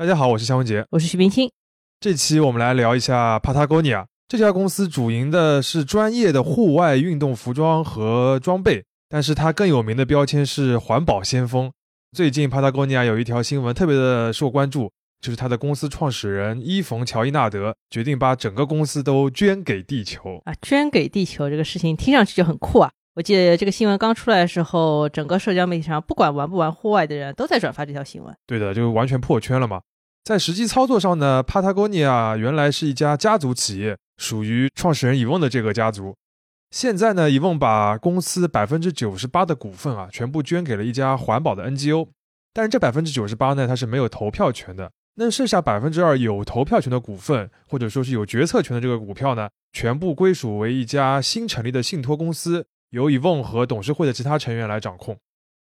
大家好，我是夏文杰，我是徐冰清。这期我们来聊一下 Patagonia 这家公司，主营的是专业的户外运动服装和装备，但是它更有名的标签是环保先锋。最近 Patagonia 有一条新闻特别的受关注，就是它的公司创始人伊冯乔伊纳德决定把整个公司都捐给地球啊！捐给地球这个事情听上去就很酷啊！我记得这个新闻刚出来的时候，整个社交媒体上不管玩不玩户外的人都在转发这条新闻。对的，就完全破圈了嘛。在实际操作上呢，Patagonia 原来是一家家族企业，属于创始人伊翁的这个家族。现在呢，伊翁把公司百分之九十八的股份啊，全部捐给了一家环保的 NGO。但是这百分之九十八呢，它是没有投票权的。那剩下百分之二有投票权的股份，或者说是有决策权的这个股票呢，全部归属为一家新成立的信托公司，由伊翁和董事会的其他成员来掌控。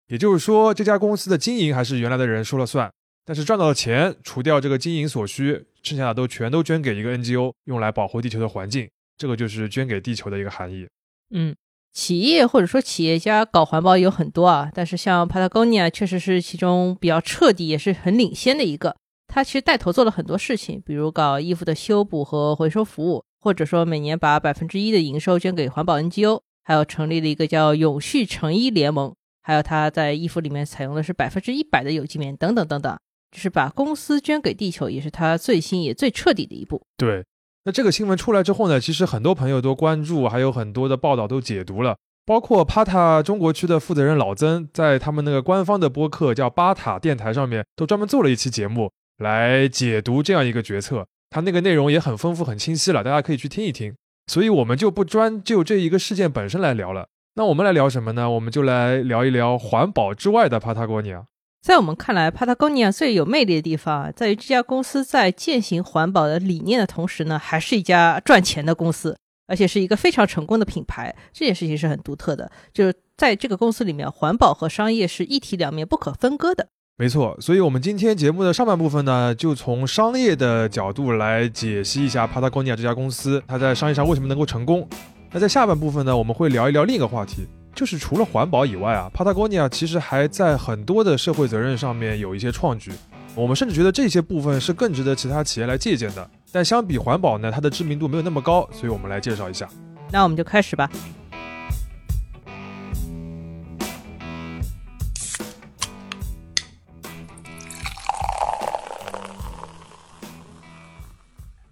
也就是说，这家公司的经营还是原来的人说了算。但是赚到的钱，除掉这个经营所需，剩下的都全都捐给一个 NGO，用来保护地球的环境。这个就是捐给地球的一个含义。嗯，企业或者说企业家搞环保有很多啊，但是像 Patagonia 确实是其中比较彻底，也是很领先的一个。他其实带头做了很多事情，比如搞衣服的修补和回收服务，或者说每年把百分之一的营收捐给环保 NGO，还有成立了一个叫永续成衣联盟，还有他在衣服里面采用的是百分之一百的有机棉，等等等等。就是把公司捐给地球，也是他最新也最彻底的一步。对，那这个新闻出来之后呢，其实很多朋友都关注，还有很多的报道都解读了，包括巴塔中国区的负责人老曾，在他们那个官方的播客叫巴塔电台上面，都专门做了一期节目来解读这样一个决策。他那个内容也很丰富、很清晰了，大家可以去听一听。所以我们就不专就这一个事件本身来聊了。那我们来聊什么呢？我们就来聊一聊环保之外的帕塔哥尼亚。在我们看来，Patagonia 最有魅力的地方在于这家公司在践行环保的理念的同时呢，还是一家赚钱的公司，而且是一个非常成功的品牌。这件事情是很独特的，就是在这个公司里面，环保和商业是一体两面不可分割的。没错，所以我们今天节目的上半部分呢，就从商业的角度来解析一下 Patagonia 这家公司，它在商业上为什么能够成功。那在下半部分呢，我们会聊一聊另一个话题。就是除了环保以外啊，Patagonia 其实还在很多的社会责任上面有一些创举。我们甚至觉得这些部分是更值得其他企业来借鉴的。但相比环保呢，它的知名度没有那么高，所以我们来介绍一下。那我们就开始吧。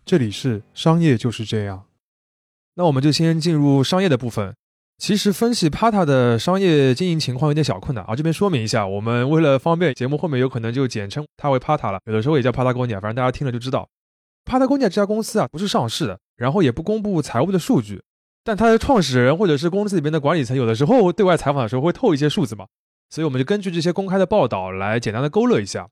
这里是商业就是这样。那我们就先进入商业的部分。其实分析 Pata 的商业经营情况有点小困难啊，这边说明一下，我们为了方便，节目后面有可能就简称它为 Pata 了，有的时候也叫 Patagonia，反正大家听了就知道。Patagonia 这家公司啊，不是上市的，然后也不公布财务的数据，但它的创始人或者是公司里边的管理层，有的时候对外采访的时候会透一些数字嘛，所以我们就根据这些公开的报道来简单的勾勒一下。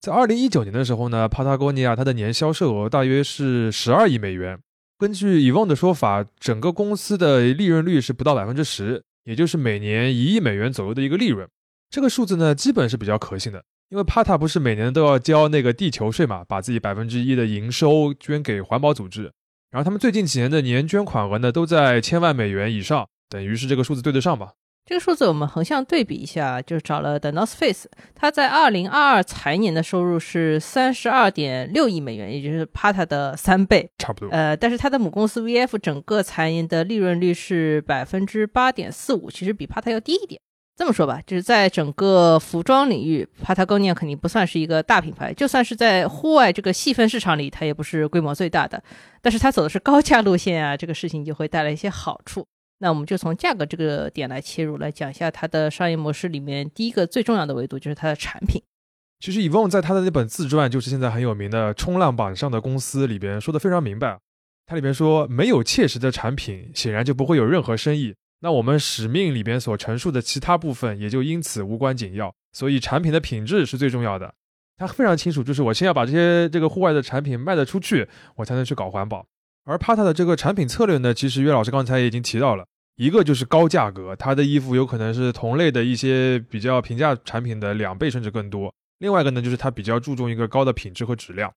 在二零一九年的时候呢，Patagonia 它的年销售额大约是十二亿美元。根据以旺的说法，整个公司的利润率是不到百分之十，也就是每年一亿美元左右的一个利润。这个数字呢，基本是比较可信的，因为帕塔不是每年都要交那个地球税嘛，把自己百分之一的营收捐给环保组织。然后他们最近几年的年捐款额呢，都在千万美元以上，等于是这个数字对得上吧。这个数字我们横向对比一下，就是找了 The North Face，它在二零二二财年的收入是三十二点六亿美元，也就是 Pata 的三倍，差不多。呃，但是它的母公司 VF 整个财年的利润率是百分之八点四五，其实比 Pata 要低一点。这么说吧，就是在整个服装领域，Patagonia 肯定不算是一个大品牌，就算是在户外这个细分市场里，它也不是规模最大的。但是它走的是高价路线啊，这个事情就会带来一些好处。那我们就从价格这个点来切入，来讲一下它的商业模式里面第一个最重要的维度就是它的产品。其实 Evon 在他的那本自传，就是现在很有名的《冲浪板上的公司》里边说的非常明白。它里边说，没有切实的产品，显然就不会有任何生意。那我们使命里边所陈述的其他部分，也就因此无关紧要。所以产品的品质是最重要的。他非常清楚，就是我先要把这些这个户外的产品卖得出去，我才能去搞环保。而 Pata 的这个产品策略呢，其实岳老师刚才已经提到了，一个就是高价格，它的衣服有可能是同类的一些比较平价产品的两倍甚至更多。另外一个呢，就是它比较注重一个高的品质和质量。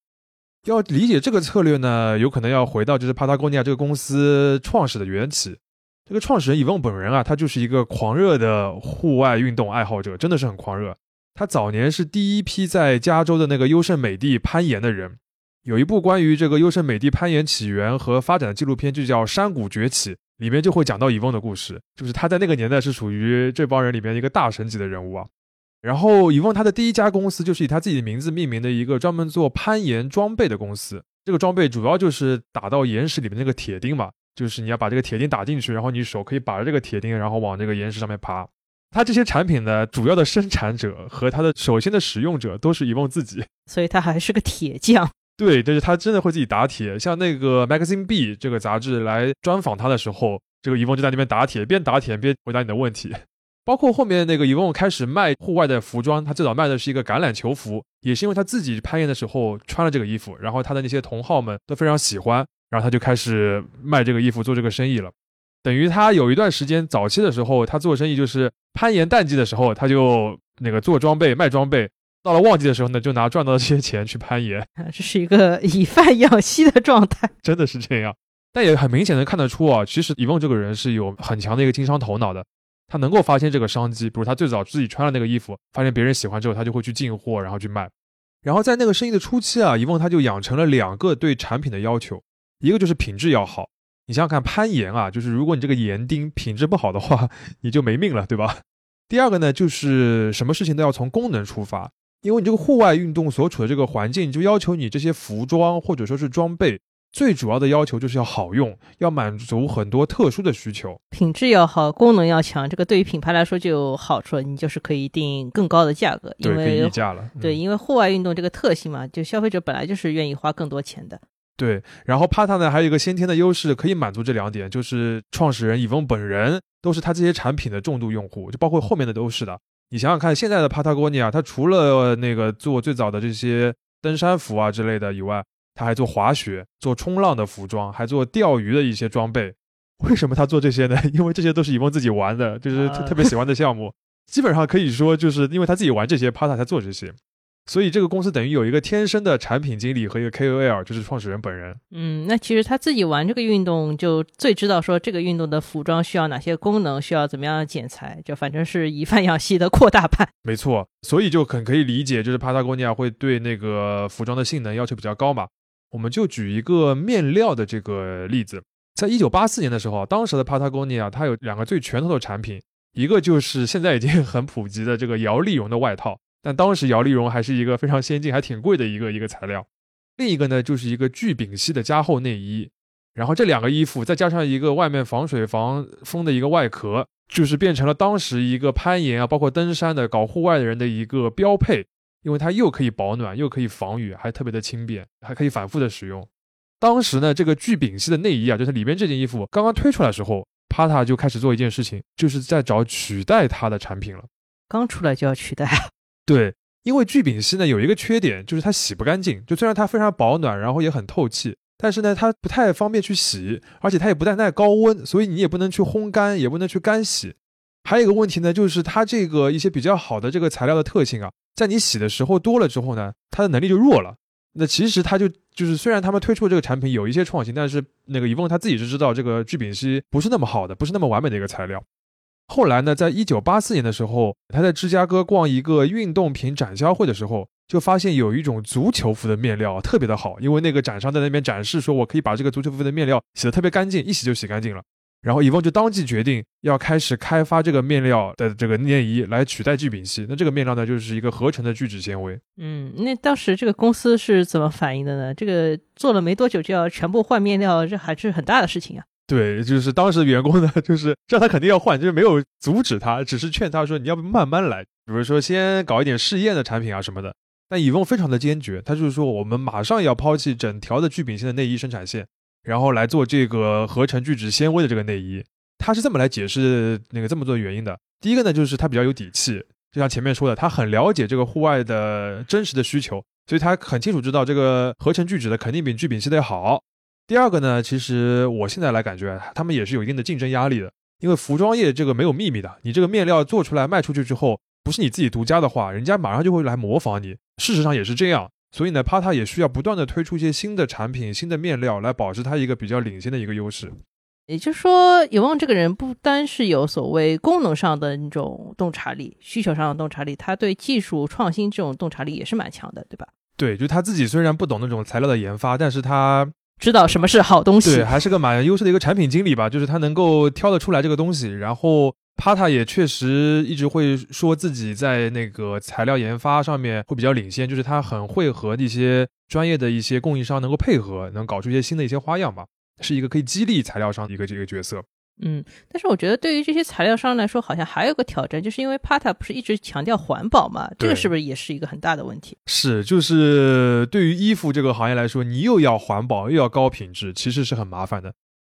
要理解这个策略呢，有可能要回到就是 Patagonia 这个公司创始的缘起。这个创始人伊翁本人啊，他就是一个狂热的户外运动爱好者，真的是很狂热。他早年是第一批在加州的那个优胜美地攀岩的人。有一部关于这个优胜美地攀岩起源和发展的纪录片，就叫《山谷崛起》，里面就会讲到伊翁的故事，就是他在那个年代是属于这帮人里面一个大神级的人物啊。然后伊翁他的第一家公司就是以他自己的名字命名的一个专门做攀岩装备的公司，这个装备主要就是打到岩石里面那个铁钉嘛，就是你要把这个铁钉打进去，然后你手可以把着这个铁钉，然后往这个岩石上面爬。它这些产品的主要的生产者和它的首先的使用者都是伊翁自己，所以他还是个铁匠。对，就是他真的会自己打铁。像那个 Magazine B 这个杂志来专访他的时候，这个伊翁就在那边打铁，边打铁边回答你的问题。包括后面那个伊翁开始卖户外的服装，他最早卖的是一个橄榄球服，也是因为他自己攀岩的时候穿了这个衣服，然后他的那些同好们都非常喜欢，然后他就开始卖这个衣服做这个生意了。等于他有一段时间，早期的时候，他做生意就是攀岩淡季的时候，他就那个做装备卖装备；到了旺季的时候呢，就拿赚到的这些钱去攀岩。这是一个 以贩养吸的状态，真的是这样。但也很明显的看得出啊，其实伊翁这个人是有很强的一个经商头脑的，他能够发现这个商机。比如他最早自己穿了那个衣服，发现别人喜欢之后，他就会去进货，然后去卖。然后在那个生意的初期啊，伊翁他就养成了两个对产品的要求，一个就是品质要好。你想想看，攀岩啊，就是如果你这个岩钉品质不好的话，你就没命了，对吧？第二个呢，就是什么事情都要从功能出发，因为你这个户外运动所处的这个环境，就要求你这些服装或者说是装备，最主要的要求就是要好用，要满足很多特殊的需求。品质要好，功能要强，这个对于品牌来说就有好处了，你就是可以定更高的价格，因为溢价了。对，因为户外运动这个特性嘛，就消费者本来就是愿意花更多钱的。对，然后帕塔呢还有一个先天的优势，可以满足这两点，就是创始人伊翁本人都是他这些产品的重度用户，就包括后面的都是的。你想想看，现在的帕塔哥尼亚，他除了那个做最早的这些登山服啊之类的以外，他还做滑雪、做冲浪的服装，还做钓鱼的一些装备。为什么他做这些呢？因为这些都是伊梦自己玩的，就是特特别喜欢的项目。基本上可以说，就是因为他自己玩这些，帕塔才做这些。所以这个公司等于有一个天生的产品经理和一个 KOL，就是创始人本人。嗯，那其实他自己玩这个运动，就最知道说这个运动的服装需要哪些功能，需要怎么样的剪裁，就反正是以贩养系的扩大版。没错，所以就很可以理解，就是帕塔哥尼亚会对那个服装的性能要求比较高嘛。我们就举一个面料的这个例子，在一九八四年的时候，当时的帕塔哥尼亚它有两个最拳头的产品，一个就是现在已经很普及的这个摇粒绒的外套。但当时摇粒绒还是一个非常先进、还挺贵的一个一个材料。另一个呢，就是一个聚丙烯的加厚内衣。然后这两个衣服再加上一个外面防水防风的一个外壳，就是变成了当时一个攀岩啊，包括登山的、搞户外的人的一个标配。因为它又可以保暖，又可以防雨，还特别的轻便，还可以反复的使用。当时呢，这个聚丙烯的内衣啊，就是里边这件衣服刚刚推出来的时候，帕塔就开始做一件事情，就是在找取代它的产品了。刚出来就要取代？对，因为聚丙烯呢有一个缺点，就是它洗不干净。就虽然它非常保暖，然后也很透气，但是呢它不太方便去洗，而且它也不太耐高温，所以你也不能去烘干，也不能去干洗。还有一个问题呢，就是它这个一些比较好的这个材料的特性啊，在你洗的时候多了之后呢，它的能力就弱了。那其实它就就是虽然他们推出这个产品有一些创新，但是那个伊翁他自己是知道这个聚丙烯不是那么好的，不是那么完美的一个材料。后来呢，在一九八四年的时候，他在芝加哥逛一个运动品展销会的时候，就发现有一种足球服的面料特别的好，因为那个展商在那边展示说，我可以把这个足球服的面料洗得特别干净，一洗就洗干净了。然后伊翁就当即决定要开始开发这个面料的这个内衣来取代聚丙烯。那这个面料呢，就是一个合成的聚酯纤维。嗯，那当时这个公司是怎么反应的呢？这个做了没多久就要全部换面料，这还是很大的事情啊。对，就是当时员工呢，就是知道他肯定要换，就是没有阻止他，只是劝他说：“你要不慢慢来，比如说先搞一点试验的产品啊什么的。”但伊翁非常的坚决，他就是说：“我们马上要抛弃整条的聚丙烯的内衣生产线，然后来做这个合成聚酯纤维的这个内衣。”他是这么来解释那个这么做的原因的。第一个呢，就是他比较有底气，就像前面说的，他很了解这个户外的真实的需求，所以他很清楚知道这个合成聚酯的肯定比聚丙烯的要好。第二个呢，其实我现在来感觉，他们也是有一定的竞争压力的，因为服装业这个没有秘密的，你这个面料做出来卖出去之后，不是你自己独家的话，人家马上就会来模仿你。事实上也是这样，所以呢，帕塔也需要不断的推出一些新的产品、新的面料来保持它一个比较领先的一个优势。也就是说，有望这个人不单是有所谓功能上的那种洞察力、需求上的洞察力，他对技术创新这种洞察力也是蛮强的，对吧？对，就他自己虽然不懂那种材料的研发，但是他知道什么是好东西，对，还是个蛮优秀的一个产品经理吧。就是他能够挑得出来这个东西，然后帕塔也确实一直会说自己在那个材料研发上面会比较领先，就是他很会和一些专业的一些供应商能够配合，能搞出一些新的一些花样吧。是一个可以激励材料商的一个这个角色，嗯，但是我觉得对于这些材料商来说，好像还有个挑战，就是因为 Pata 不是一直强调环保嘛，这个是不是也是一个很大的问题？是，就是对于衣服这个行业来说，你又要环保又要高品质，其实是很麻烦的。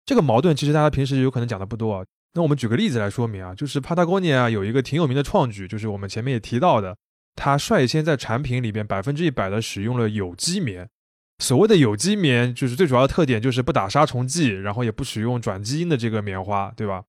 这个矛盾其实大家平时有可能讲的不多啊。那我们举个例子来说明啊，就是 Patagonia 有一个挺有名的创举，就是我们前面也提到的，它率先在产品里边百分之一百的使用了有机棉。所谓的有机棉，就是最主要的特点就是不打杀虫剂，然后也不使用转基因的这个棉花，对吧？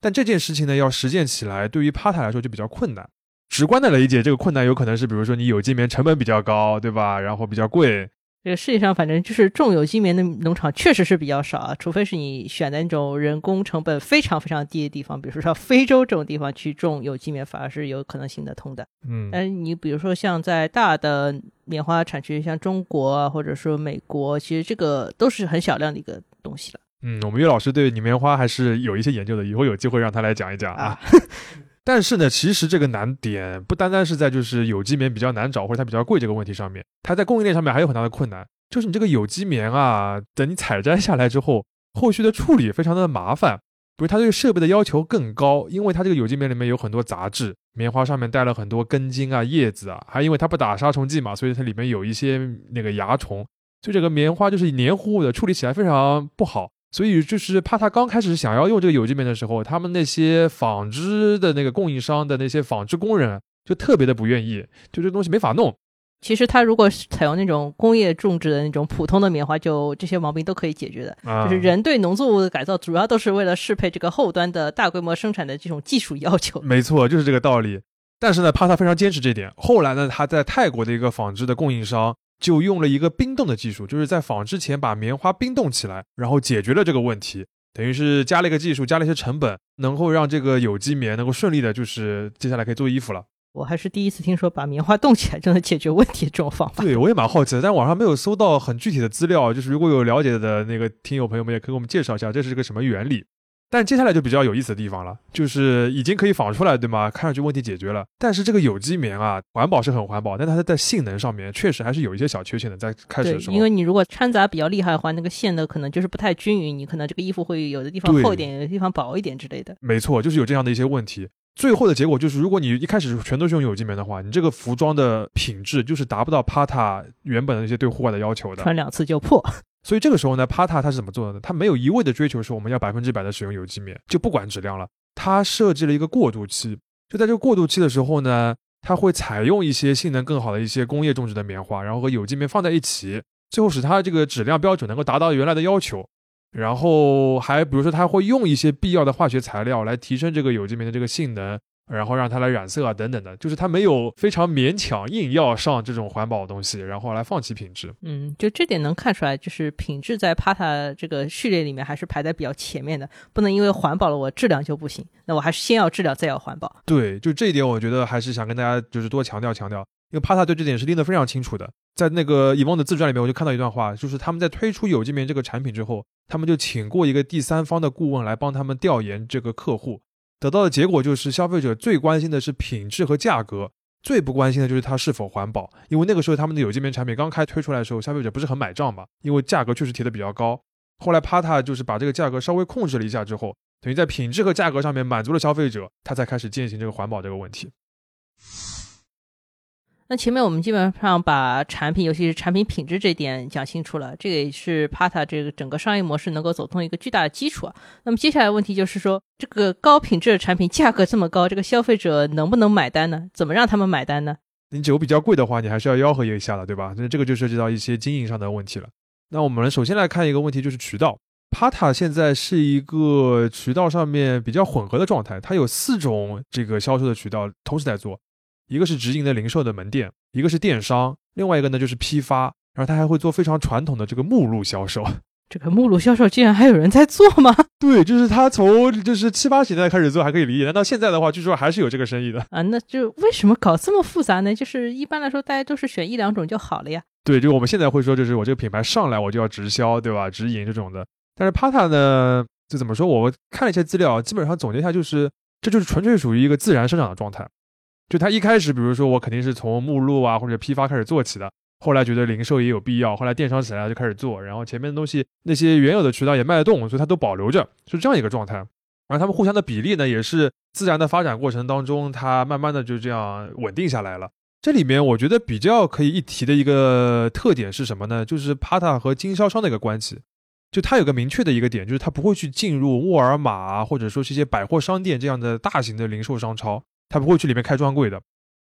但这件事情呢，要实践起来，对于 Pata 来说就比较困难。直观的理解，这个困难有可能是，比如说你有机棉成本比较高，对吧？然后比较贵。这个世界上，反正就是种有机棉的农场确实是比较少啊，除非是你选的那种人工成本非常非常低的地方，比如说像非洲这种地方去种有机棉，反而是有可能行得通的。嗯，但是你比如说像在大的棉花产区，像中国啊，或者说美国，其实这个都是很小量的一个东西了。嗯，我们岳老师对你棉花还是有一些研究的，以后有机会让他来讲一讲啊。但是呢，其实这个难点不单单是在就是有机棉比较难找或者它比较贵这个问题上面，它在供应链上面还有很大的困难。就是你这个有机棉啊，等你采摘下来之后，后续的处理非常的麻烦。比如它对设备的要求更高，因为它这个有机棉里面有很多杂质，棉花上面带了很多根茎啊、叶子啊，还因为它不打杀虫剂嘛，所以它里面有一些那个蚜虫，所以这个棉花就是黏糊糊的，处理起来非常不好。所以就是怕他刚开始想要用这个有机棉的时候，他们那些纺织的那个供应商的那些纺织工人就特别的不愿意，就这东西没法弄。其实他如果采用那种工业种植的那种普通的棉花，就这些毛病都可以解决的。就是人对农作物的改造，主要都是为了适配这个后端的大规模生产的这种技术要求。没错，就是这个道理。但是呢，帕他非常坚持这点。后来呢，他在泰国的一个纺织的供应商。就用了一个冰冻的技术，就是在纺织前把棉花冰冻起来，然后解决了这个问题，等于是加了一个技术，加了一些成本，能够让这个有机棉能够顺利的，就是接下来可以做衣服了。我还是第一次听说把棉花冻起来就能解决问题这种方法。对，我也蛮好奇的，但网上没有搜到很具体的资料，就是如果有了解的那个听友朋友们，也可以给我们介绍一下这是个什么原理。但接下来就比较有意思的地方了，就是已经可以仿出来，对吗？看上去问题解决了，但是这个有机棉啊，环保是很环保，但它在性能上面确实还是有一些小缺陷的。在开始的时候，因为你如果掺杂比较厉害的话，那个线的可能就是不太均匀，你可能这个衣服会有的地方厚一点，有的地方薄一点之类的。没错，就是有这样的一些问题。最后的结果就是，如果你一开始全都是用有机棉的话，你这个服装的品质就是达不到 Pata 原本的那些对户外的要求的，穿两次就破。所以这个时候呢，Pata 它是怎么做的呢？它没有一味的追求说我们要百分之百的使用有机棉，就不管质量了。它设计了一个过渡期，就在这个过渡期的时候呢，它会采用一些性能更好的一些工业种植的棉花，然后和有机棉放在一起，最后使它这个质量标准能够达到原来的要求。然后还比如说，它会用一些必要的化学材料来提升这个有机棉的这个性能。然后让它来染色啊，等等的，就是它没有非常勉强硬要上这种环保的东西，然后来放弃品质。嗯，就这点能看出来，就是品质在 Pata 这个序列里面还是排在比较前面的，不能因为环保了我质量就不行，那我还是先要质量再要环保。对，就这一点，我觉得还是想跟大家就是多强调强调，因为 Pata 对这点是拎得非常清楚的。在那个以翁的自传里面，我就看到一段话，就是他们在推出有机棉这个产品之后，他们就请过一个第三方的顾问来帮他们调研这个客户。得到的结果就是，消费者最关心的是品质和价格，最不关心的就是它是否环保。因为那个时候他们的有机棉产品刚开推出来的时候，消费者不是很买账嘛，因为价格确实提的比较高。后来 Pata 就是把这个价格稍微控制了一下之后，等于在品质和价格上面满足了消费者，他才开始践行这个环保这个问题。那前面我们基本上把产品，尤其是产品品质这点讲清楚了，这个也是 Pata 这个整个商业模式能够走通一个巨大的基础啊。那么接下来问题就是说，这个高品质的产品价格这么高，这个消费者能不能买单呢？怎么让他们买单呢？你酒比较贵的话，你还是要吆喝一下的，对吧？那这个就涉及到一些经营上的问题了。那我们首先来看一个问题，就是渠道。Pata 现在是一个渠道上面比较混合的状态，它有四种这个销售的渠道同时在做。一个是直营的零售的门店，一个是电商，另外一个呢就是批发，然后他还会做非常传统的这个目录销售。这个目录销售竟然还有人在做吗？对，就是他从就是七八十年代开始做还可以理解，但到现在的话，据说还是有这个生意的。啊，那就为什么搞这么复杂呢？就是一般来说，大家都是选一两种就好了呀。对，就我们现在会说，就是我这个品牌上来我就要直销，对吧？直营这种的。但是 Pata 呢，就怎么说？我看了一些资料，基本上总结一下，就是这就是纯粹属于一个自然生长的状态。就他一开始，比如说我肯定是从目录啊或者批发开始做起的。后来觉得零售也有必要，后来电商起来了就开始做，然后前面的东西那些原有的渠道也卖得动，所以它都保留着，是这样一个状态。而他们互相的比例呢，也是自然的发展过程当中，它慢慢的就这样稳定下来了。这里面我觉得比较可以一提的一个特点是什么呢？就是 Pata 和经销商的一个关系，就它有个明确的一个点，就是它不会去进入沃尔玛或者说是一些百货商店这样的大型的零售商超，他不会去里面开专柜的。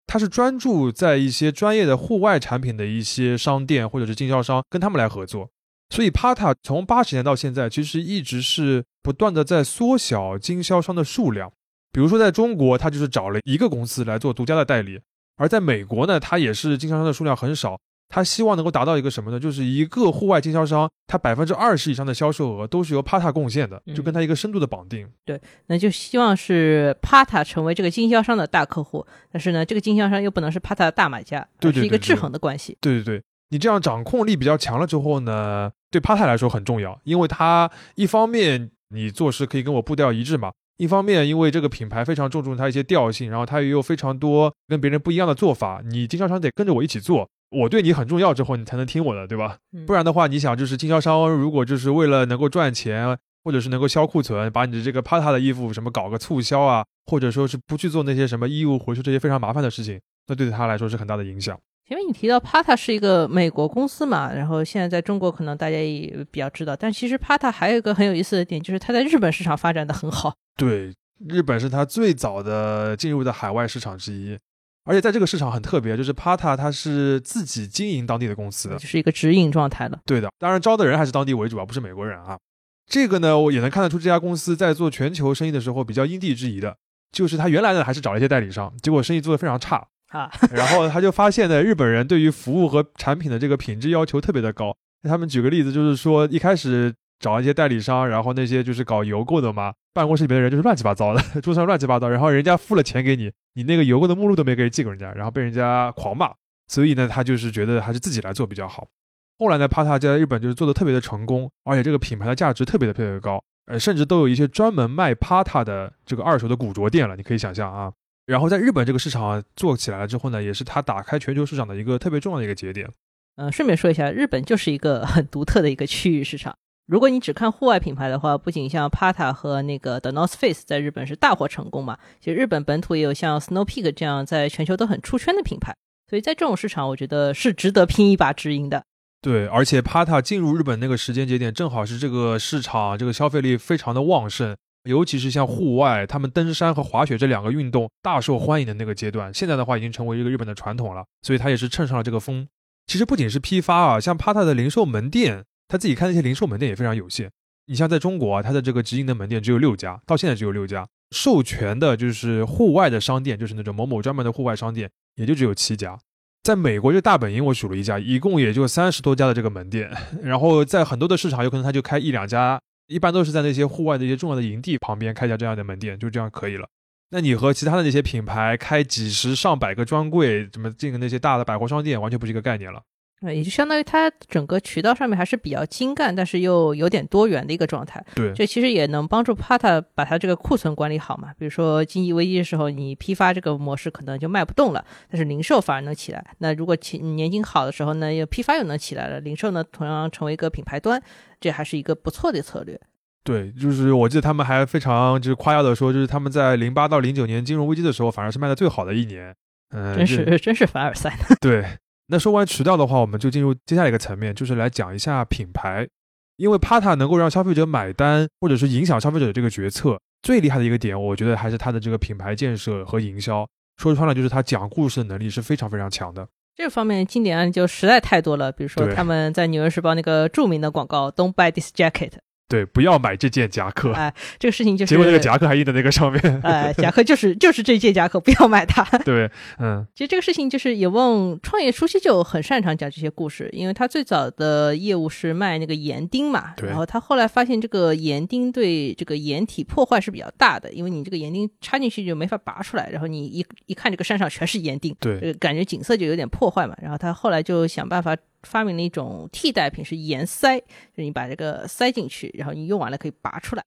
他是专注在一些专业的户外产品的一些商店或者是经销商跟他们来合作，所以 Pata 从八十年到现在其实一直是不断的在缩小经销商的数量。比如说在中国，他就是找了一个公司来做独家的代理，而在美国呢，他也是经销商的数量很少。他希望能够达到一个什么呢？就是一个户外经销商，他百分之二十以上的销售额都是由 Pata 贡献的，就跟他一个深度的绑定。对，那就希望是 Pata 成为这个经销商的大客户，但是呢，这个经销商又不能是 Pata 的大买家，对，是一个制衡的关系。对对对，你这样掌控力比较强了之后呢，对 Pata 来说很重要，因为他一方面你做事可以跟我步调一致嘛，一方面因为这个品牌非常注重它一些调性，然后它也有非常多跟别人不一样的做法，你经销商得跟着我一起做。我对你很重要之后，你才能听我的，对吧？不然的话，你想就是经销商如果就是为了能够赚钱，或者是能够销库存，把你的这个 Pata 的衣服什么搞个促销啊，或者说是不去做那些什么衣物回收这些非常麻烦的事情，那对他来说是很大的影响。前面你提到 Pata 是一个美国公司嘛，然后现在在中国可能大家也比较知道，但其实 Pata 还有一个很有意思的点，就是它在日本市场发展的很好。对，日本是它最早的进入的海外市场之一。而且在这个市场很特别，就是 Pata 它是自己经营当地的公司的，就是一个直营状态的。对的，当然招的人还是当地为主啊，不是美国人啊。这个呢，我也能看得出这家公司在做全球生意的时候比较因地制宜的，就是他原来呢还是找了一些代理商，结果生意做得非常差啊。然后他就发现呢，日本人对于服务和产品的这个品质要求特别的高。他们举个例子，就是说一开始。找一些代理商，然后那些就是搞邮购的嘛，办公室里面的人就是乱七八糟的，桌上乱七八糟，然后人家付了钱给你，你那个邮购的目录都没给寄给人家，然后被人家狂骂，所以呢，他就是觉得还是自己来做比较好。后来呢，Pata 在日本就是做的特别的成功，而且这个品牌的价值特别的特别的高，呃，甚至都有一些专门卖 Pata 的这个二手的古着店了，你可以想象啊。然后在日本这个市场做起来了之后呢，也是他打开全球市场的一个特别重要的一个节点。嗯，顺便说一下，日本就是一个很独特的一个区域市场。如果你只看户外品牌的话，不仅像 Pata 和那个 The North Face 在日本是大获成功嘛，其实日本本土也有像 Snow Peak 这样在全球都很出圈的品牌，所以在这种市场，我觉得是值得拼一把直营的。对，而且 Pata 进入日本那个时间节点，正好是这个市场这个消费力非常的旺盛，尤其是像户外，他们登山和滑雪这两个运动大受欢迎的那个阶段，现在的话已经成为一个日本的传统了，所以它也是乘上了这个风。其实不仅是批发啊，像 Pata 的零售门店。他自己开那些零售门店也非常有限。你像在中国啊，他的这个直营的门店只有六家，到现在只有六家。授权的就是户外的商店，就是那种某某专门的户外商店，也就只有七家。在美国，就大本营我数了一下，一共也就三十多家的这个门店。然后在很多的市场，有可能他就开一两家，一般都是在那些户外的一些重要的营地旁边开一家这样的门店，就这样可以了。那你和其他的那些品牌开几十上百个专柜，怎么进那些大的百货商店，完全不是一个概念了。也就相当于它整个渠道上面还是比较精干，但是又有点多元的一个状态。对，这其实也能帮助 Pata 把它这个库存管理好嘛。比如说经济危机的时候，你批发这个模式可能就卖不动了，但是零售反而能起来。那如果年景好的时候呢，又批发又能起来了，零售呢同样成为一个品牌端，这还是一个不错的策略。对，就是我记得他们还非常就是夸耀的说，就是他们在零八到零九年金融危机的时候，反而是卖的最好的一年。嗯，真是真是凡尔赛。对。那说完渠道的话，我们就进入接下来一个层面，就是来讲一下品牌。因为 Pata 能够让消费者买单，或者是影响消费者的这个决策，最厉害的一个点，我觉得还是它的这个品牌建设和营销。说穿了，就是它讲故事的能力是非常非常强的。这方面经典案例就实在太多了，比如说他们在《纽约时报》那个著名的广告 “Don't buy this jacket”。对，不要买这件夹克。哎，这个事情就是，结果那个夹克还印在那个上面。哎，夹克就是就是这件夹克，不要买它。对，嗯，其实这个事情就是有问创业初期就很擅长讲这些故事，因为他最早的业务是卖那个盐钉嘛，然后他后来发现这个盐钉对这个岩体破坏是比较大的，因为你这个盐钉插进去就没法拔出来，然后你一一看这个山上全是盐钉，对，感觉景色就有点破坏嘛。然后他后来就想办法。发明了一种替代品，是盐塞，就是你把这个塞进去，然后你用完了可以拔出来。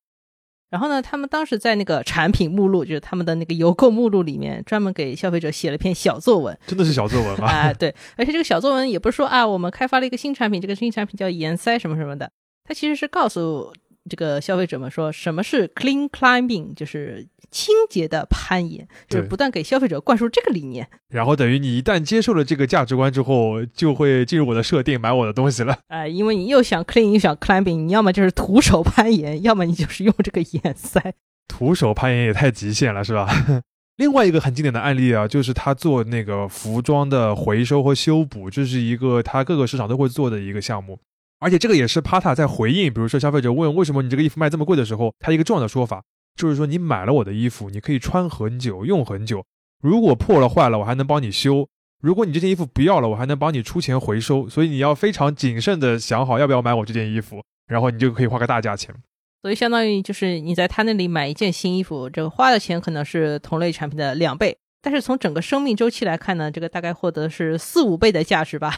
然后呢，他们当时在那个产品目录，就是他们的那个邮购目录里面，专门给消费者写了篇小作文。真的是小作文吗？啊，对，而且这个小作文也不是说啊，我们开发了一个新产品，这个新产品叫盐塞什么什么的，它其实是告诉这个消费者们说什么是 clean climbing，就是。清洁的攀岩，就是不断给消费者灌输这个理念，然后等于你一旦接受了这个价值观之后，就会进入我的设定，买我的东西了。哎，因为你又想 clean 又想 climbing，你要么就是徒手攀岩，要么你就是用这个岩塞。徒手攀岩也太极限了，是吧？另外一个很经典的案例啊，就是他做那个服装的回收和修补，这是一个他各个市场都会做的一个项目，而且这个也是帕塔在回应，比如说消费者问为什么你这个衣服卖这么贵的时候，他一个重要的说法。就是说，你买了我的衣服，你可以穿很久，用很久。如果破了坏了，我还能帮你修。如果你这件衣服不要了，我还能帮你出钱回收。所以你要非常谨慎的想好要不要买我这件衣服，然后你就可以花个大价钱。所以相当于就是你在他那里买一件新衣服，这个花的钱可能是同类产品的两倍，但是从整个生命周期来看呢，这个大概获得是四五倍的价值吧。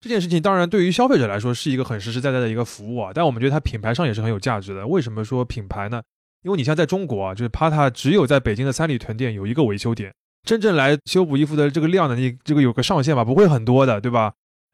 这件事情当然对于消费者来说是一个很实实在在的一个服务啊，但我们觉得它品牌上也是很有价值的。为什么说品牌呢？因为你像在中国啊，就是 Pata 只有在北京的三里屯店有一个维修点，真正来修补衣服的这个量呢，你这个有个上限吧，不会很多的，对吧？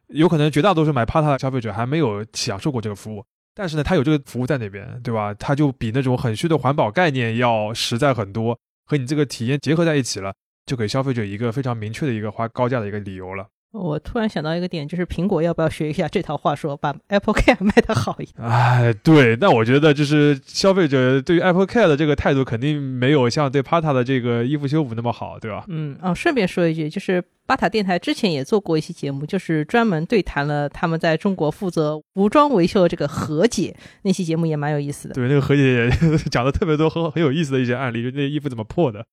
有可能绝大多数买 Pata 的消费者还没有享受过这个服务，但是呢，它有这个服务在那边，对吧？它就比那种很虚的环保概念要实在很多，和你这个体验结合在一起了，就给消费者一个非常明确的一个花高价的一个理由了。我突然想到一个点，就是苹果要不要学一下这套话说，把 Apple Care 卖得好一点？哎，对，那我觉得就是消费者对于 Apple Care 的这个态度，肯定没有像对 Pata 的这个衣服修补那么好，对吧？嗯，哦，顺便说一句，就是巴塔电台之前也做过一期节目，就是专门对谈了他们在中国负责服装维修的这个何姐，那期节目也蛮有意思的。对，那个何姐也 讲的特别多，很很有意思的一些案例，就那衣服怎么破的。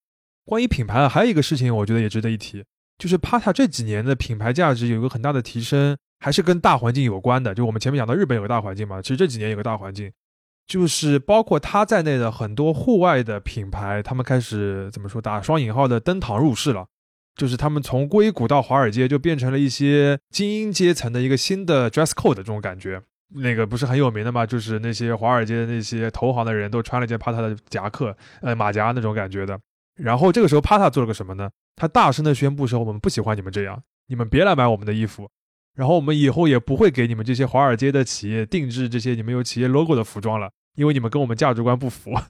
关于品牌啊，还有一个事情，我觉得也值得一提。就是 Pata 这几年的品牌价值有一个很大的提升，还是跟大环境有关的。就我们前面讲到日本有个大环境嘛，其实这几年有个大环境，就是包括它在内的很多户外的品牌，他们开始怎么说打双引号的登堂入室了。就是他们从硅谷到华尔街，就变成了一些精英阶层的一个新的 dress code 这种感觉。那个不是很有名的嘛，就是那些华尔街的那些投行的人都穿了件 Pata 的夹克，呃，马甲那种感觉的。然后这个时候 Pata 做了个什么呢？他大声的宣布说：“我们不喜欢你们这样，你们别来买我们的衣服，然后我们以后也不会给你们这些华尔街的企业定制这些你们有企业 logo 的服装了，因为你们跟我们价值观不符。”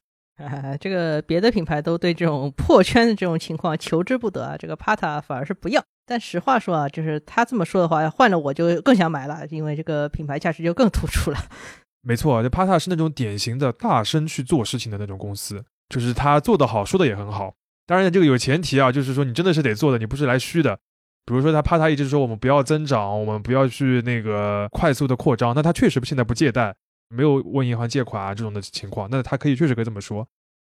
这个别的品牌都对这种破圈的这种情况求之不得啊，这个 Pata 反而是不要。但实话说啊，就是他这么说的话，换了我就更想买了，因为这个品牌价值就更突出了。没错，这 Pata 是那种典型的大声去做事情的那种公司，就是他做得好，说的也很好。当然，这个有前提啊，就是说你真的是得做的，你不是来虚的。比如说他怕他一直说我们不要增长，我们不要去那个快速的扩张，那他确实现在不借贷，没有问银行借款啊这种的情况，那他可以确实可以这么说。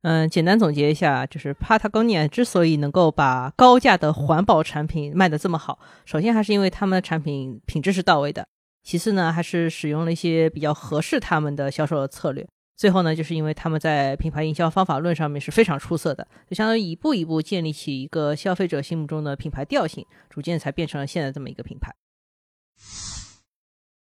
嗯，简单总结一下，就是 Patagonia 之所以能够把高价的环保产品卖得这么好，首先还是因为他们的产品品质是到位的，其次呢，还是使用了一些比较合适他们的销售的策略。最后呢，就是因为他们在品牌营销方法论上面是非常出色的，就相当于一步一步建立起一个消费者心目中的品牌调性，逐渐才变成了现在这么一个品牌。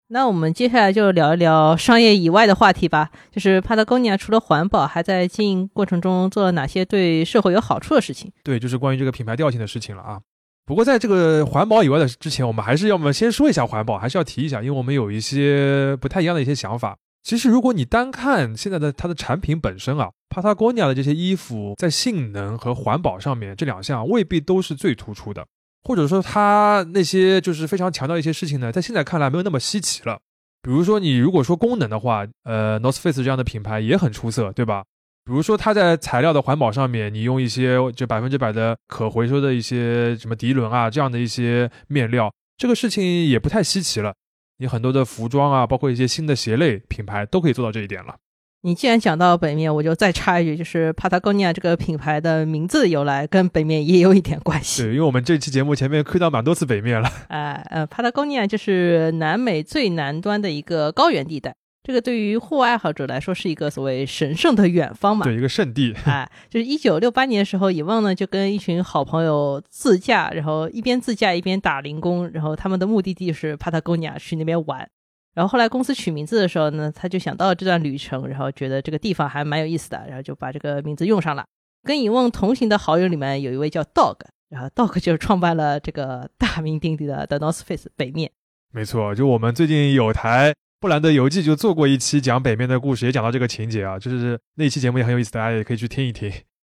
那我们接下来就聊一聊商业以外的话题吧，就是帕 o 高尼亚除了环保，还在经营过程中做了哪些对社会有好处的事情？对，就是关于这个品牌调性的事情了啊。不过在这个环保以外的之前，我们还是要么先说一下环保，还是要提一下，因为我们有一些不太一样的一些想法。其实，如果你单看现在的它的产品本身啊，Patagonia 的这些衣服在性能和环保上面这两项未必都是最突出的，或者说它那些就是非常强调一些事情呢，在现在看来没有那么稀奇了。比如说，你如果说功能的话，呃，North Face 这样的品牌也很出色，对吧？比如说它在材料的环保上面，你用一些就百分之百的可回收的一些什么涤纶啊这样的一些面料，这个事情也不太稀奇了。你很多的服装啊，包括一些新的鞋类品牌都可以做到这一点了。你既然讲到北面，我就再插一句，就是 Patagonia 这个品牌的名字的由来跟北面也有一点关系。对，因为我们这期节目前面亏到蛮多次北面了。哎，呃，Patagonia 就是南美最南端的一个高原地带，这个对于户外爱好者来说是一个所谓神圣的远方嘛。对，一个圣地。哎，就是一九六八年的时候，以望呢就跟一群好朋友自驾，然后一边自驾一边打零工，然后他们的目的地是 Patagonia，去那边玩。然后后来公司取名字的时候呢，他就想到了这段旅程，然后觉得这个地方还蛮有意思的，然后就把这个名字用上了。跟尹梦同行的好友里面有一位叫 Dog，然后 Dog 就创办了这个大名鼎鼎的 The North Face 北面。没错，就我们最近有台布兰德游记就做过一期讲北面的故事，也讲到这个情节啊，就是那期节目也很有意思，大家也可以去听一听。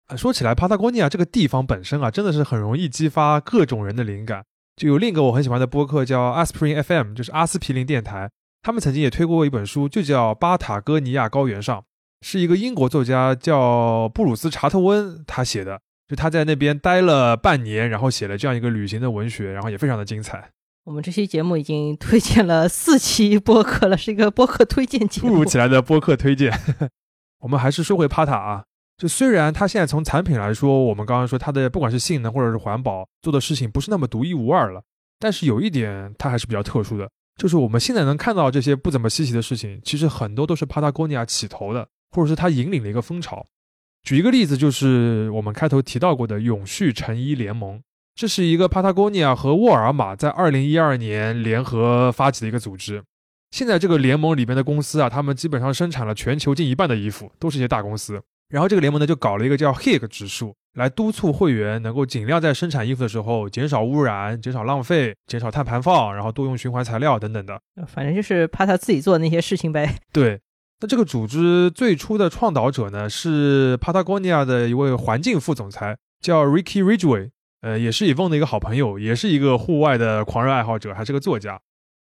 啊，说起来，帕塔哥尼亚这个地方本身啊，真的是很容易激发各种人的灵感。就有另一个我很喜欢的播客叫 Aspirin FM，就是阿司匹林电台。他们曾经也推过一本书，就叫《巴塔哥尼亚高原上》，是一个英国作家叫布鲁斯·查特温他写的，就他在那边待了半年，然后写了这样一个旅行的文学，然后也非常的精彩。我们这期节目已经推荐了四期播客了，是一个播客推荐节目，突如其来的播客推荐。我们还是说回帕塔啊，就虽然它现在从产品来说，我们刚刚说它的不管是性能或者是环保做的事情不是那么独一无二了，但是有一点它还是比较特殊的。就是我们现在能看到这些不怎么稀奇的事情，其实很多都是帕塔哥尼亚起头的，或者是它引领了一个风潮。举一个例子，就是我们开头提到过的永续成衣联盟，这是一个 Patagonia 和沃尔玛在二零一二年联合发起的一个组织。现在这个联盟里边的公司啊，他们基本上生产了全球近一半的衣服，都是一些大公司。然后这个联盟呢，就搞了一个叫 HIG 指数。来督促会员能够尽量在生产衣服的时候减少污染、减少浪费、减少碳排放，然后多用循环材料等等的。反正就是怕他自己做那些事情呗。对，那这个组织最初的创导者呢是 Patagonia 的一位环境副总裁，叫 Ricky Ridgway，呃，也是 Evon 的一个好朋友，也是一个户外的狂热爱好者，还是个作家。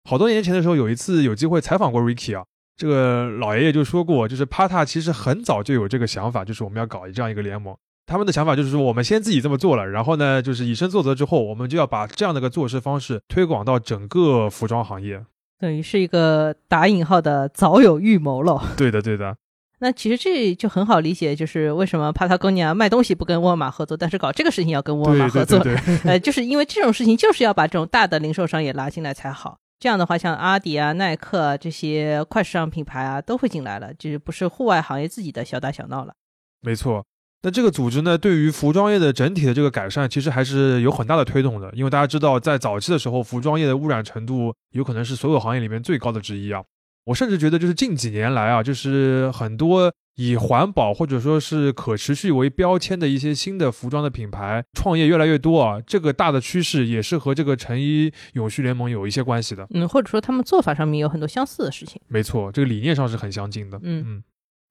好多年前的时候，有一次有机会采访过 Ricky 啊，这个老爷爷就说过，就是 Pata 其实很早就有这个想法，就是我们要搞这样一个联盟。他们的想法就是说，我们先自己这么做了，然后呢，就是以身作则之后，我们就要把这样的一个做事方式推广到整个服装行业，等于是一个打引号的早有预谋了。对的，对的。那其实这就很好理解，就是为什么帕塔哥尼亚卖东西不跟沃尔玛合作，但是搞这个事情要跟沃尔玛合作，呃，就是因为这种事情就是要把这种大的零售商也拉进来才好。这样的话，像阿迪啊、耐克啊这些快时尚品牌啊都会进来了，就是不是户外行业自己的小打小闹了。没错。那这个组织呢，对于服装业的整体的这个改善，其实还是有很大的推动的。因为大家知道，在早期的时候，服装业的污染程度有可能是所有行业里面最高的之一啊。我甚至觉得，就是近几年来啊，就是很多以环保或者说是可持续为标签的一些新的服装的品牌创业越来越多啊。这个大的趋势也是和这个成衣永续联盟有一些关系的。嗯，或者说他们做法上面有很多相似的事情。没错，这个理念上是很相近的。嗯嗯。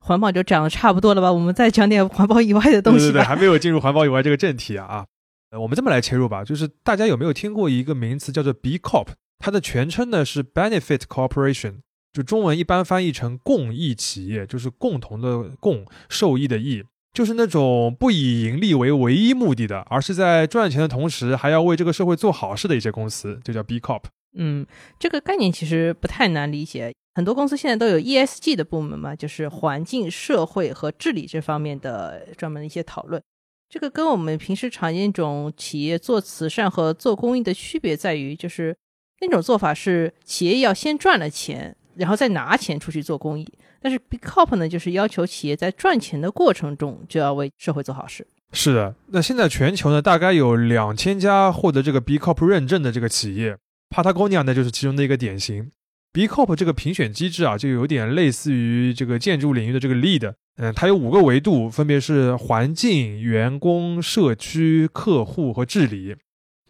环保就讲的差不多了吧？我们再讲点环保以外的东西吧。对对对，还没有进入环保以外这个正题啊啊！呃，我们这么来切入吧，就是大家有没有听过一个名词叫做 B Corp？它的全称呢是 Benefit Corporation，就中文一般翻译成共益企业，就是共同的共，受益的益，就是那种不以盈利为唯一目的的，而是在赚钱的同时还要为这个社会做好事的一些公司，就叫 B Corp。嗯，这个概念其实不太难理解。很多公司现在都有 ESG 的部门嘛，就是环境、社会和治理这方面的专门的一些讨论。这个跟我们平时常见一种企业做慈善和做公益的区别在于，就是那种做法是企业要先赚了钱，然后再拿钱出去做公益。但是 B Corp 呢，就是要求企业在赚钱的过程中就要为社会做好事。是的，那现在全球呢，大概有两千家获得这个 B Corp 认证的这个企业，Patagonia 呢就是其中的一个典型。B Corp 这个评选机制啊，就有点类似于这个建筑领域的这个 LEED，嗯，它有五个维度，分别是环境、员工、社区、客户和治理。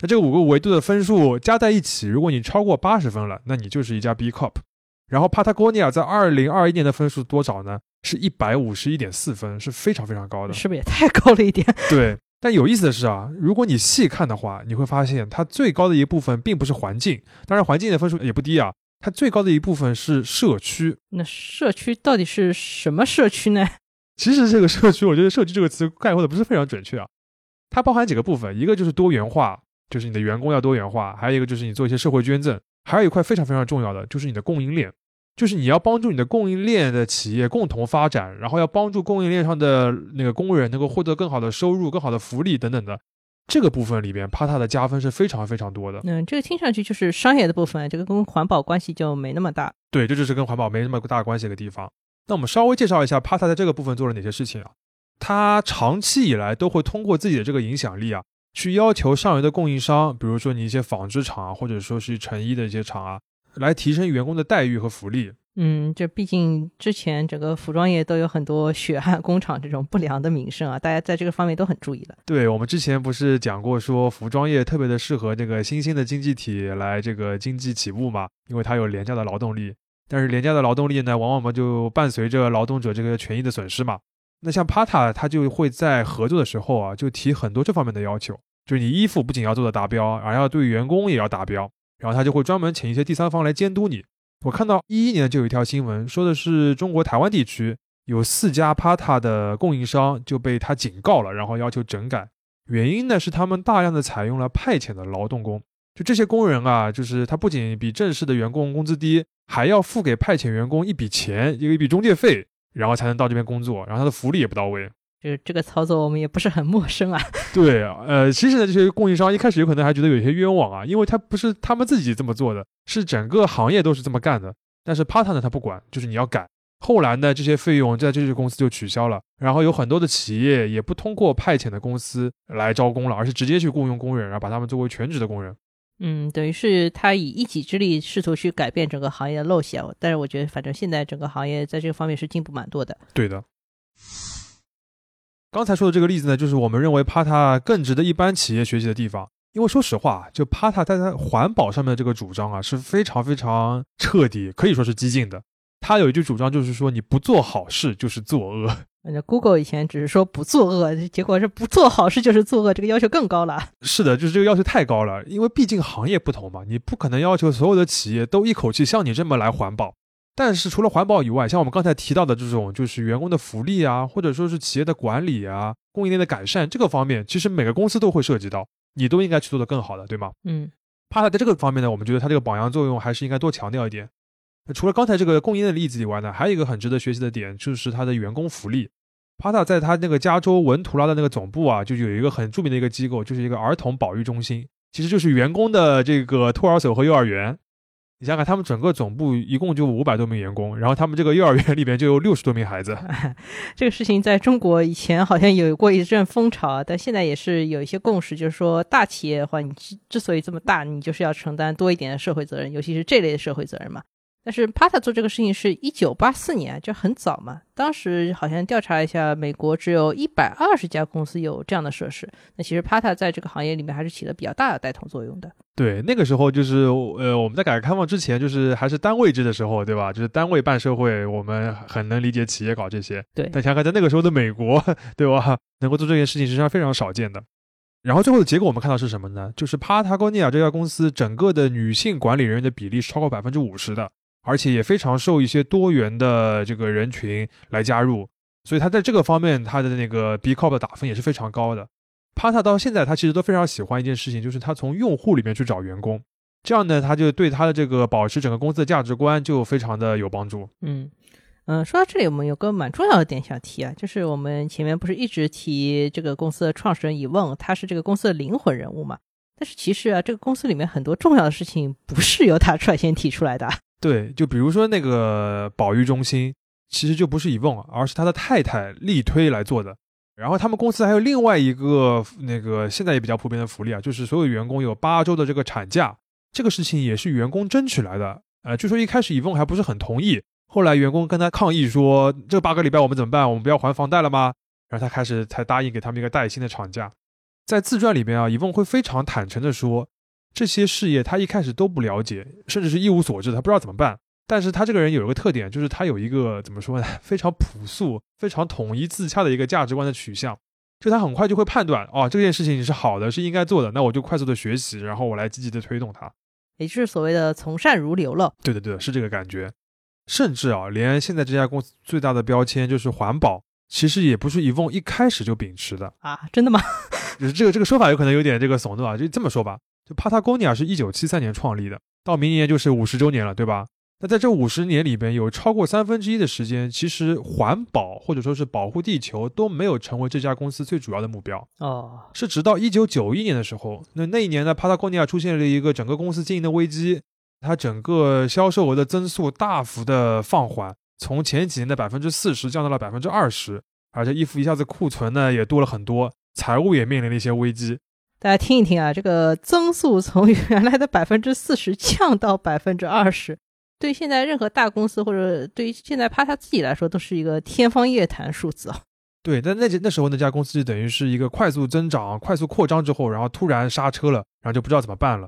那这五个维度的分数加在一起，如果你超过八十分了，那你就是一家 B Corp。然后 Patagonia 在二零二一年的分数多少呢？是一百五十一点四分，是非常非常高的，是不是也太高了一点？对。但有意思的是啊，如果你细看的话，你会发现它最高的一部分并不是环境，当然环境的分数也不低啊。它最高的一部分是社区，那社区到底是什么社区呢？其实这个社区，我觉得“社区”这个词概括的不是非常准确啊。它包含几个部分，一个就是多元化，就是你的员工要多元化；还有一个就是你做一些社会捐赠；还有一块非常非常重要的，就是你的供应链。就是你要帮助你的供应链的企业共同发展，然后要帮助供应链上的那个工人能够获得更好的收入、更好的福利等等的。这个部分里边，帕塔的加分是非常非常多的。嗯，这个听上去就是商业的部分，这个跟环保关系就没那么大。对，这就是跟环保没那么大关系的地方。那我们稍微介绍一下帕塔在这个部分做了哪些事情啊？他长期以来都会通过自己的这个影响力啊，去要求上游的供应商，比如说你一些纺织厂啊，或者说是成衣的一些厂啊，来提升员工的待遇和福利。嗯，这毕竟之前整个服装业都有很多血汗工厂这种不良的名声啊，大家在这个方面都很注意的。对我们之前不是讲过，说服装业特别的适合这个新兴的经济体来这个经济起步嘛，因为它有廉价的劳动力。但是廉价的劳动力呢，往往嘛就伴随着劳动者这个权益的损失嘛。那像 Pata，他就会在合作的时候啊，就提很多这方面的要求，就是你衣服不仅要做的达标，而要对员工也要达标，然后他就会专门请一些第三方来监督你。我看到一一年就有一条新闻，说的是中国台湾地区有四家 Pata 的供应商就被他警告了，然后要求整改。原因呢是他们大量的采用了派遣的劳动工，就这些工人啊，就是他不仅比正式的员工工资低，还要付给派遣员工一笔钱，一个一笔中介费，然后才能到这边工作，然后他的福利也不到位。就是这个操作，我们也不是很陌生啊。对啊，呃，其实呢，这些供应商一开始有可能还觉得有些冤枉啊，因为他不是他们自己这么做的，是整个行业都是这么干的。但是 Pata 呢，他不管，就是你要改。后来呢，这些费用在这些公司就取消了，然后有很多的企业也不通过派遣的公司来招工了，而是直接去雇佣工人，然后把他们作为全职的工人。嗯，等于是他以一己之力试图去改变整个行业的陋习啊。但是我觉得，反正现在整个行业在这个方面是进步蛮多的。对的。刚才说的这个例子呢，就是我们认为 Pata 更值得一般企业学习的地方。因为说实话，就 Pata 在它环保上面的这个主张啊，是非常非常彻底，可以说是激进的。他有一句主张，就是说你不做好事就是作恶。那 Google 以前只是说不作恶，结果是不做好事就是作恶，这个要求更高了。是的，就是这个要求太高了，因为毕竟行业不同嘛，你不可能要求所有的企业都一口气像你这么来环保。但是除了环保以外，像我们刚才提到的这种，就是员工的福利啊，或者说是企业的管理啊、供应链的改善这个方面，其实每个公司都会涉及到，你都应该去做得更好的，对吗？嗯，帕塔在这个方面呢，我们觉得它这个榜样作用还是应该多强调一点。除了刚才这个供应链的例子以外呢，还有一个很值得学习的点，就是它的员工福利。帕塔在它那个加州文图拉的那个总部啊，就有一个很著名的一个机构，就是一个儿童保育中心，其实就是员工的这个托儿所和幼儿园。你想想，他们整个总部一共就五百多名员工，然后他们这个幼儿园里边就有六十多名孩子。这个事情在中国以前好像有过一阵风潮，但现在也是有一些共识，就是说大企业的话，你之之所以这么大，你就是要承担多一点的社会责任，尤其是这类的社会责任嘛。但是 Pata 做这个事情是一九八四年，就很早嘛。当时好像调查一下，美国只有一百二十家公司有这样的设施。那其实 Pata 在这个行业里面还是起了比较大的带头作用的。对，那个时候就是呃，我们在改革开放之前，就是还是单位制的时候，对吧？就是单位办社会，我们很能理解企业搞这些。对，但想想在那个时候的美国，对吧？能够做这件事情实际上非常少见的。然后最后的结果我们看到是什么呢？就是 Patagonia 这家公司整个的女性管理人员的比例是超过百分之五十的。而且也非常受一些多元的这个人群来加入，所以他在这个方面他的那个 B Corp 的打分也是非常高的。Pata 到现在他其实都非常喜欢一件事情，就是他从用户里面去找员工，这样呢他就对他的这个保持整个公司的价值观就非常的有帮助。嗯嗯，说到这里，我们有个蛮重要的点想提啊，就是我们前面不是一直提这个公司的创始人以问，他是这个公司的灵魂人物嘛？但是其实啊，这个公司里面很多重要的事情不是由他率先提出来的。对，就比如说那个保育中心，其实就不是以翁，而是他的太太力推来做的。然后他们公司还有另外一个那个现在也比较普遍的福利啊，就是所有员工有八周的这个产假，这个事情也是员工争取来的。呃，据说一开始以翁还不是很同意，后来员工跟他抗议说，这八个礼拜我们怎么办？我们不要还房贷了吗？然后他开始才答应给他们一个带薪的产假。在自传里边啊，以翁会非常坦诚的说。这些事业他一开始都不了解，甚至是一无所知，他不知道怎么办。但是他这个人有一个特点，就是他有一个怎么说呢？非常朴素、非常统一自洽的一个价值观的取向。就他很快就会判断，哦，这件事情是好的，是应该做的，那我就快速的学习，然后我来积极的推动它，也就是所谓的从善如流了。对的，对的，是这个感觉。甚至啊，连现在这家公司最大的标签就是环保，其实也不是 Evon 一开始就秉持的啊，真的吗？就是这个这个说法有可能有点这个耸动啊，就这么说吧。就 Patagonia 是一九七三年创立的，到明年就是五十周年了，对吧？那在这五十年里边，有超过三分之一的时间，其实环保或者说是保护地球都没有成为这家公司最主要的目标。哦，是直到一九九一年的时候，那那一年呢，帕塔哥尼亚出现了一个整个公司经营的危机，它整个销售额的增速大幅的放缓，从前几年的百分之四十降到了百分之二十，而且衣服一下子库存呢也多了很多，财务也面临了一些危机。大家听一听啊，这个增速从原来的百分之四十降到百分之二十。对现在任何大公司或者对于现在帕他自己来说，都是一个天方夜谭数字啊。对，但那那那时候那家公司就等于是一个快速增长、快速扩张之后，然后突然刹车了，然后就不知道怎么办了。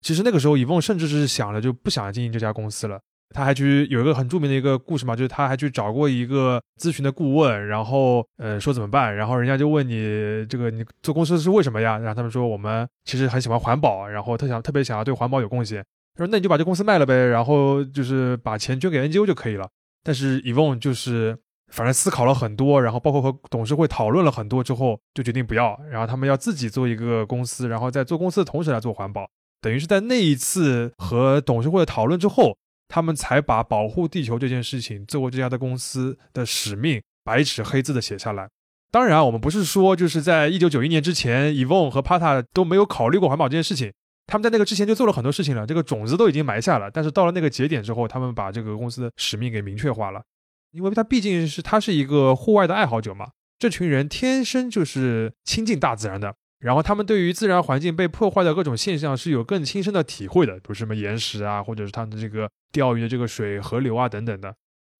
其实那个时候，以凤甚至是想了就不想经营这家公司了。他还去有一个很著名的一个故事嘛，就是他还去找过一个咨询的顾问，然后呃说怎么办，然后人家就问你这个你做公司是为什么呀？然后他们说我们其实很喜欢环保，然后他想特别想要对环保有贡献。他说那你就把这公司卖了呗，然后就是把钱捐给 NGO 就可以了。但是 Evon 就是反正思考了很多，然后包括和董事会讨论了很多之后，就决定不要。然后他们要自己做一个公司，然后在做公司的同时来做环保。等于是在那一次和董事会的讨论之后，他们才把保护地球这件事情作为这家的公司的使命，白纸黑字的写下来。当然，我们不是说就是在一九九一年之前，Evon 和 Pata 都没有考虑过环保这件事情。他们在那个之前就做了很多事情了，这个种子都已经埋下了。但是到了那个节点之后，他们把这个公司的使命给明确化了，因为他毕竟是他是一个户外的爱好者嘛。这群人天生就是亲近大自然的，然后他们对于自然环境被破坏的各种现象是有更亲身的体会的，比如什么岩石啊，或者是他们的这个钓鱼的这个水、河流啊等等的，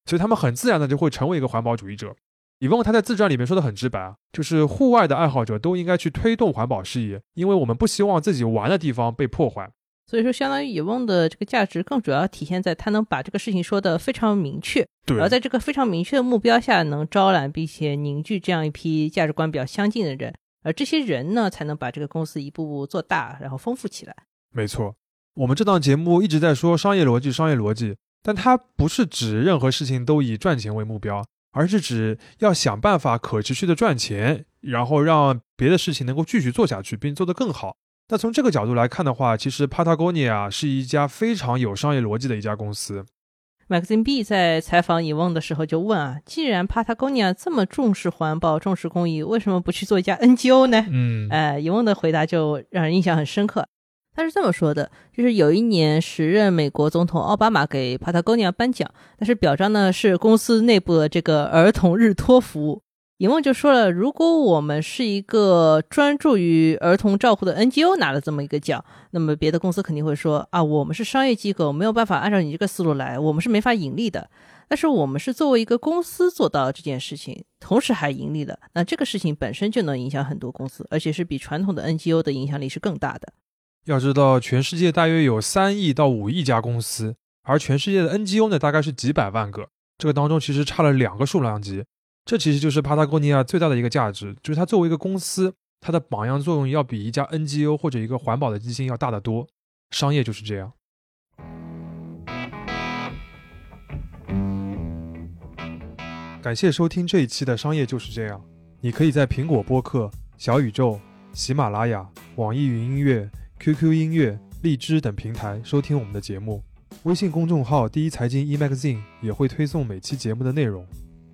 所以他们很自然的就会成为一个环保主义者。李翁他在自传里面说的很直白啊，就是户外的爱好者都应该去推动环保事业，因为我们不希望自己玩的地方被破坏。所以说，相当于野翁的这个价值更主要体现在他能把这个事情说的非常明确，对，而在这个非常明确的目标下，能招揽并且凝聚这样一批价值观比较相近的人，而这些人呢，才能把这个公司一步步做大，然后丰富起来。没错，我们这档节目一直在说商业逻辑，商业逻辑，但它不是指任何事情都以赚钱为目标。而是指要想办法可持续的赚钱，然后让别的事情能够继续做下去，并做得更好。那从这个角度来看的话，其实 Patagonia 是一家非常有商业逻辑的一家公司。Maxine B 在采访以翁的时候就问啊，既然 Patagonia 这么重视环保、重视公益，为什么不去做一家 NGO 呢？嗯，哎，尹翁的回答就让人印象很深刻。他是这么说的，就是有一年时任美国总统奥巴马给 Patagonia 颁奖，但是表彰呢是公司内部的这个儿童日托服务。尹梦就说了，如果我们是一个专注于儿童照护的 NGO 拿了这么一个奖，那么别的公司肯定会说啊，我们是商业机构，没有办法按照你这个思路来，我们是没法盈利的。但是我们是作为一个公司做到这件事情，同时还盈利了，那这个事情本身就能影响很多公司，而且是比传统的 NGO 的影响力是更大的。要知道，全世界大约有三亿到五亿家公司，而全世界的 NGO 呢，大概是几百万个。这个当中其实差了两个数量级。这其实就是帕塔哥尼亚最大的一个价值，就是它作为一个公司，它的榜样作用要比一家 NGO 或者一个环保的基金要大得多。商业就是这样。感谢收听这一期的《商业就是这样》。你可以在苹果播客、小宇宙、喜马拉雅、网易云音乐。QQ 音乐、荔枝等平台收听我们的节目，微信公众号“第一财经 eMagazine” 也会推送每期节目的内容。